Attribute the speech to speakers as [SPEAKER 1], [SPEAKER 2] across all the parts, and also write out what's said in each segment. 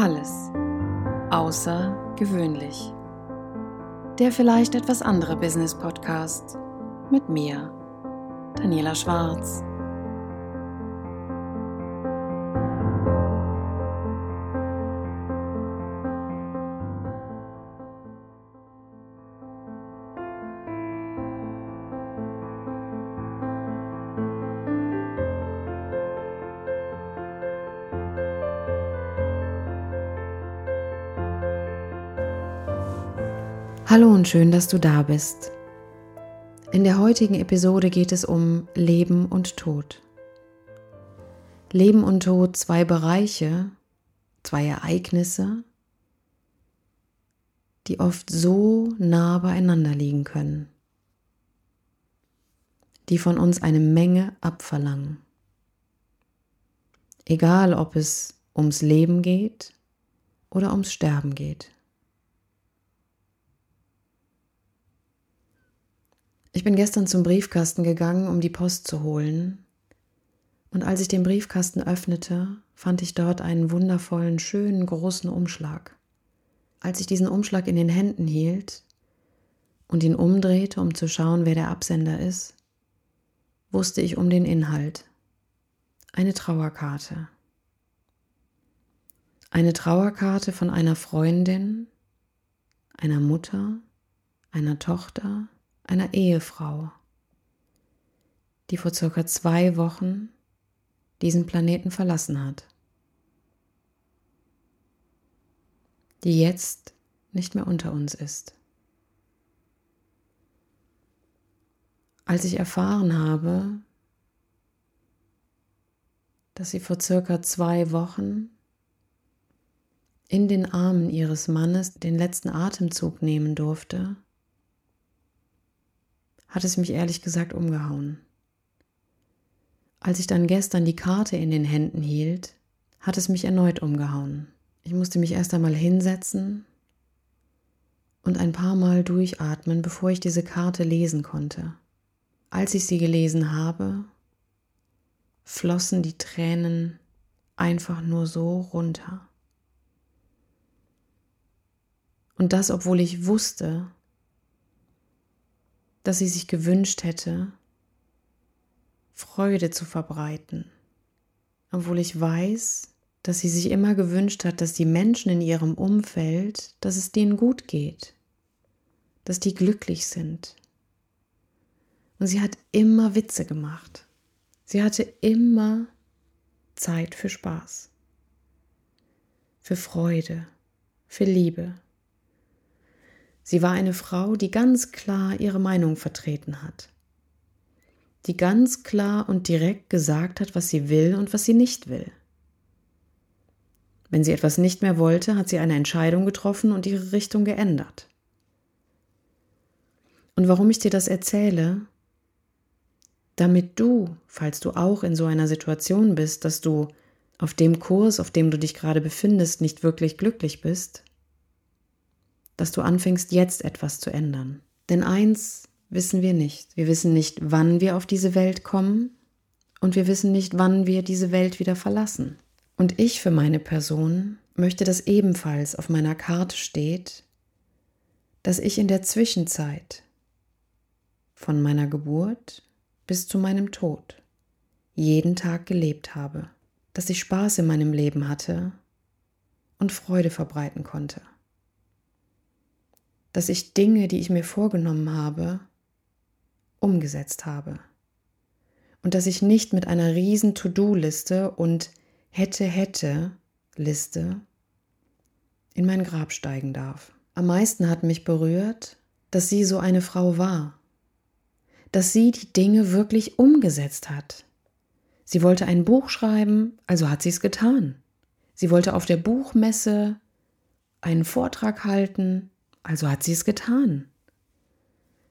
[SPEAKER 1] Alles außergewöhnlich. Der vielleicht etwas andere Business Podcast mit mir, Daniela Schwarz. Hallo und schön, dass du da bist. In der heutigen Episode geht es um Leben und Tod. Leben und Tod, zwei Bereiche, zwei Ereignisse, die oft so nah beieinander liegen können, die von uns eine Menge abverlangen. Egal, ob es ums Leben geht oder ums Sterben geht. Ich bin gestern zum Briefkasten gegangen, um die Post zu holen. Und als ich den Briefkasten öffnete, fand ich dort einen wundervollen, schönen, großen Umschlag. Als ich diesen Umschlag in den Händen hielt und ihn umdrehte, um zu schauen, wer der Absender ist, wusste ich um den Inhalt. Eine Trauerkarte. Eine Trauerkarte von einer Freundin, einer Mutter, einer Tochter, einer Ehefrau, die vor circa zwei Wochen diesen Planeten verlassen hat, die jetzt nicht mehr unter uns ist. Als ich erfahren habe, dass sie vor circa zwei Wochen in den Armen ihres Mannes den letzten Atemzug nehmen durfte, hat es mich ehrlich gesagt umgehauen. Als ich dann gestern die Karte in den Händen hielt, hat es mich erneut umgehauen. Ich musste mich erst einmal hinsetzen und ein paar Mal durchatmen, bevor ich diese Karte lesen konnte. Als ich sie gelesen habe, flossen die Tränen einfach nur so runter. Und das, obwohl ich wusste, dass sie sich gewünscht hätte, Freude zu verbreiten, obwohl ich weiß, dass sie sich immer gewünscht hat, dass die Menschen in ihrem Umfeld, dass es denen gut geht, dass die glücklich sind. Und sie hat immer Witze gemacht. Sie hatte immer Zeit für Spaß, für Freude, für Liebe. Sie war eine Frau, die ganz klar ihre Meinung vertreten hat, die ganz klar und direkt gesagt hat, was sie will und was sie nicht will. Wenn sie etwas nicht mehr wollte, hat sie eine Entscheidung getroffen und ihre Richtung geändert. Und warum ich dir das erzähle? Damit du, falls du auch in so einer Situation bist, dass du auf dem Kurs, auf dem du dich gerade befindest, nicht wirklich glücklich bist, dass du anfängst, jetzt etwas zu ändern. Denn eins wissen wir nicht. Wir wissen nicht, wann wir auf diese Welt kommen und wir wissen nicht, wann wir diese Welt wieder verlassen. Und ich für meine Person möchte, dass ebenfalls auf meiner Karte steht, dass ich in der Zwischenzeit von meiner Geburt bis zu meinem Tod jeden Tag gelebt habe, dass ich Spaß in meinem Leben hatte und Freude verbreiten konnte dass ich Dinge, die ich mir vorgenommen habe, umgesetzt habe. Und dass ich nicht mit einer riesen To-Do-Liste und hätte, hätte Liste in mein Grab steigen darf. Am meisten hat mich berührt, dass sie so eine Frau war, dass sie die Dinge wirklich umgesetzt hat. Sie wollte ein Buch schreiben, also hat sie es getan. Sie wollte auf der Buchmesse einen Vortrag halten, also hat sie es getan.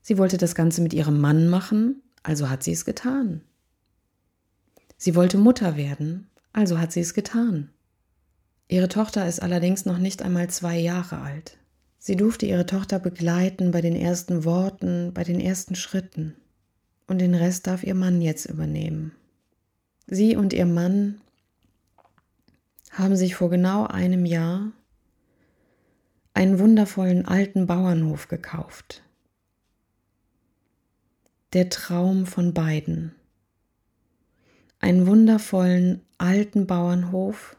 [SPEAKER 1] Sie wollte das Ganze mit ihrem Mann machen, also hat sie es getan. Sie wollte Mutter werden, also hat sie es getan. Ihre Tochter ist allerdings noch nicht einmal zwei Jahre alt. Sie durfte ihre Tochter begleiten bei den ersten Worten, bei den ersten Schritten. Und den Rest darf ihr Mann jetzt übernehmen. Sie und ihr Mann haben sich vor genau einem Jahr einen wundervollen alten Bauernhof gekauft. Der Traum von beiden. Einen wundervollen alten Bauernhof,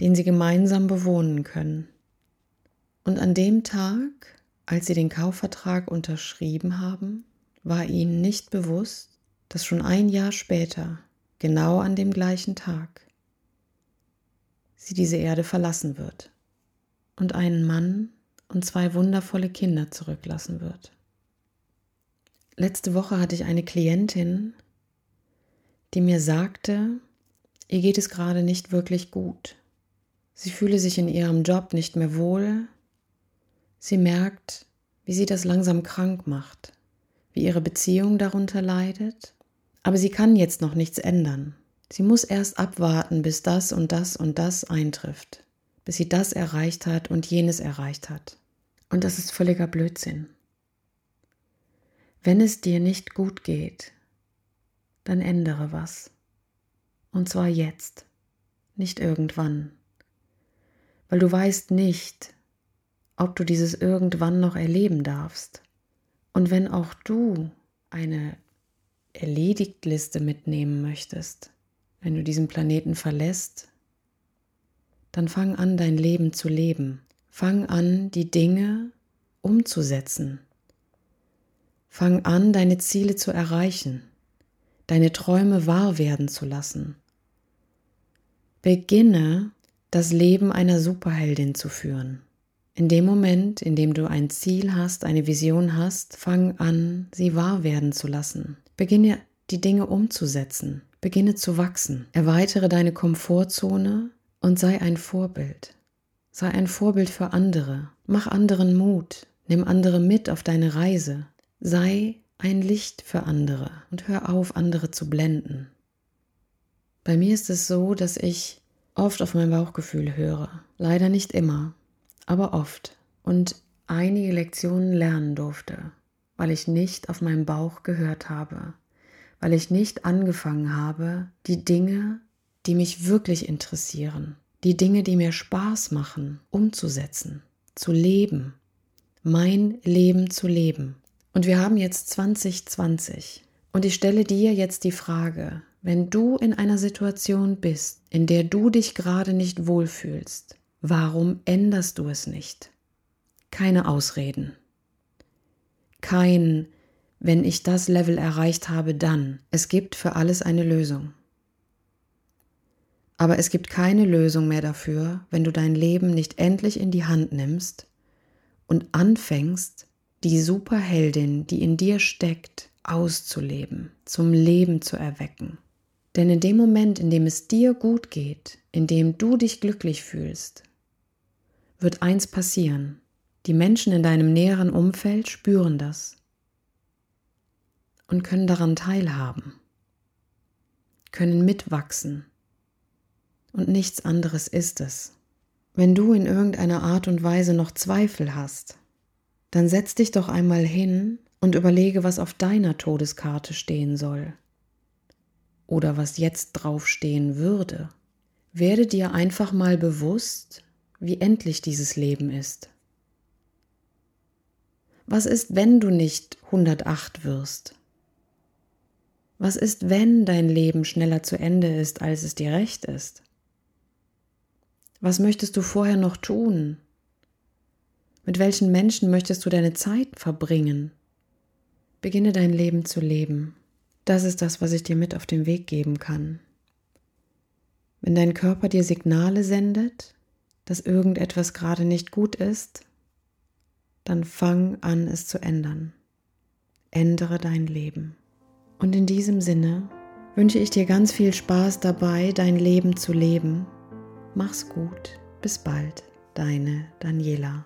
[SPEAKER 1] den sie gemeinsam bewohnen können. Und an dem Tag, als sie den Kaufvertrag unterschrieben haben, war ihnen nicht bewusst, dass schon ein Jahr später, genau an dem gleichen Tag, sie diese Erde verlassen wird und einen Mann und zwei wundervolle Kinder zurücklassen wird. Letzte Woche hatte ich eine Klientin, die mir sagte, ihr geht es gerade nicht wirklich gut. Sie fühle sich in ihrem Job nicht mehr wohl. Sie merkt, wie sie das langsam krank macht, wie ihre Beziehung darunter leidet. Aber sie kann jetzt noch nichts ändern. Sie muss erst abwarten, bis das und das und das eintrifft, bis sie das erreicht hat und jenes erreicht hat. Und das ist völliger Blödsinn. Wenn es dir nicht gut geht, dann ändere was. Und zwar jetzt, nicht irgendwann. Weil du weißt nicht, ob du dieses irgendwann noch erleben darfst. Und wenn auch du eine Erledigt-Liste mitnehmen möchtest, wenn du diesen Planeten verlässt, dann fang an, dein Leben zu leben. Fang an, die Dinge umzusetzen. Fang an, deine Ziele zu erreichen, deine Träume wahr werden zu lassen. Beginne, das Leben einer Superheldin zu führen. In dem Moment, in dem du ein Ziel hast, eine Vision hast, fang an, sie wahr werden zu lassen. Beginne die Dinge umzusetzen. Beginne zu wachsen. Erweitere deine Komfortzone und sei ein Vorbild. Sei ein Vorbild für andere. Mach anderen Mut. Nimm andere mit auf deine Reise. Sei ein Licht für andere und hör auf, andere zu blenden. Bei mir ist es so, dass ich oft auf mein Bauchgefühl höre. Leider nicht immer, aber oft. Und einige Lektionen lernen durfte, weil ich nicht auf meinen Bauch gehört habe weil ich nicht angefangen habe, die Dinge, die mich wirklich interessieren, die Dinge, die mir Spaß machen, umzusetzen, zu leben, mein Leben zu leben. Und wir haben jetzt 2020 und ich stelle dir jetzt die Frage, wenn du in einer Situation bist, in der du dich gerade nicht wohlfühlst, warum änderst du es nicht? Keine Ausreden. Kein wenn ich das Level erreicht habe, dann. Es gibt für alles eine Lösung. Aber es gibt keine Lösung mehr dafür, wenn du dein Leben nicht endlich in die Hand nimmst und anfängst, die Superheldin, die in dir steckt, auszuleben, zum Leben zu erwecken. Denn in dem Moment, in dem es dir gut geht, in dem du dich glücklich fühlst, wird eins passieren. Die Menschen in deinem näheren Umfeld spüren das und können daran teilhaben, können mitwachsen. Und nichts anderes ist es. Wenn du in irgendeiner Art und Weise noch Zweifel hast, dann setz dich doch einmal hin und überlege, was auf deiner Todeskarte stehen soll. Oder was jetzt draufstehen würde. Werde dir einfach mal bewusst, wie endlich dieses Leben ist. Was ist, wenn du nicht 108 wirst? Was ist, wenn dein Leben schneller zu Ende ist, als es dir recht ist? Was möchtest du vorher noch tun? Mit welchen Menschen möchtest du deine Zeit verbringen? Beginne dein Leben zu leben. Das ist das, was ich dir mit auf den Weg geben kann. Wenn dein Körper dir Signale sendet, dass irgendetwas gerade nicht gut ist, dann fang an, es zu ändern. Ändere dein Leben. Und in diesem Sinne wünsche ich dir ganz viel Spaß dabei, dein Leben zu leben. Mach's gut. Bis bald, deine Daniela.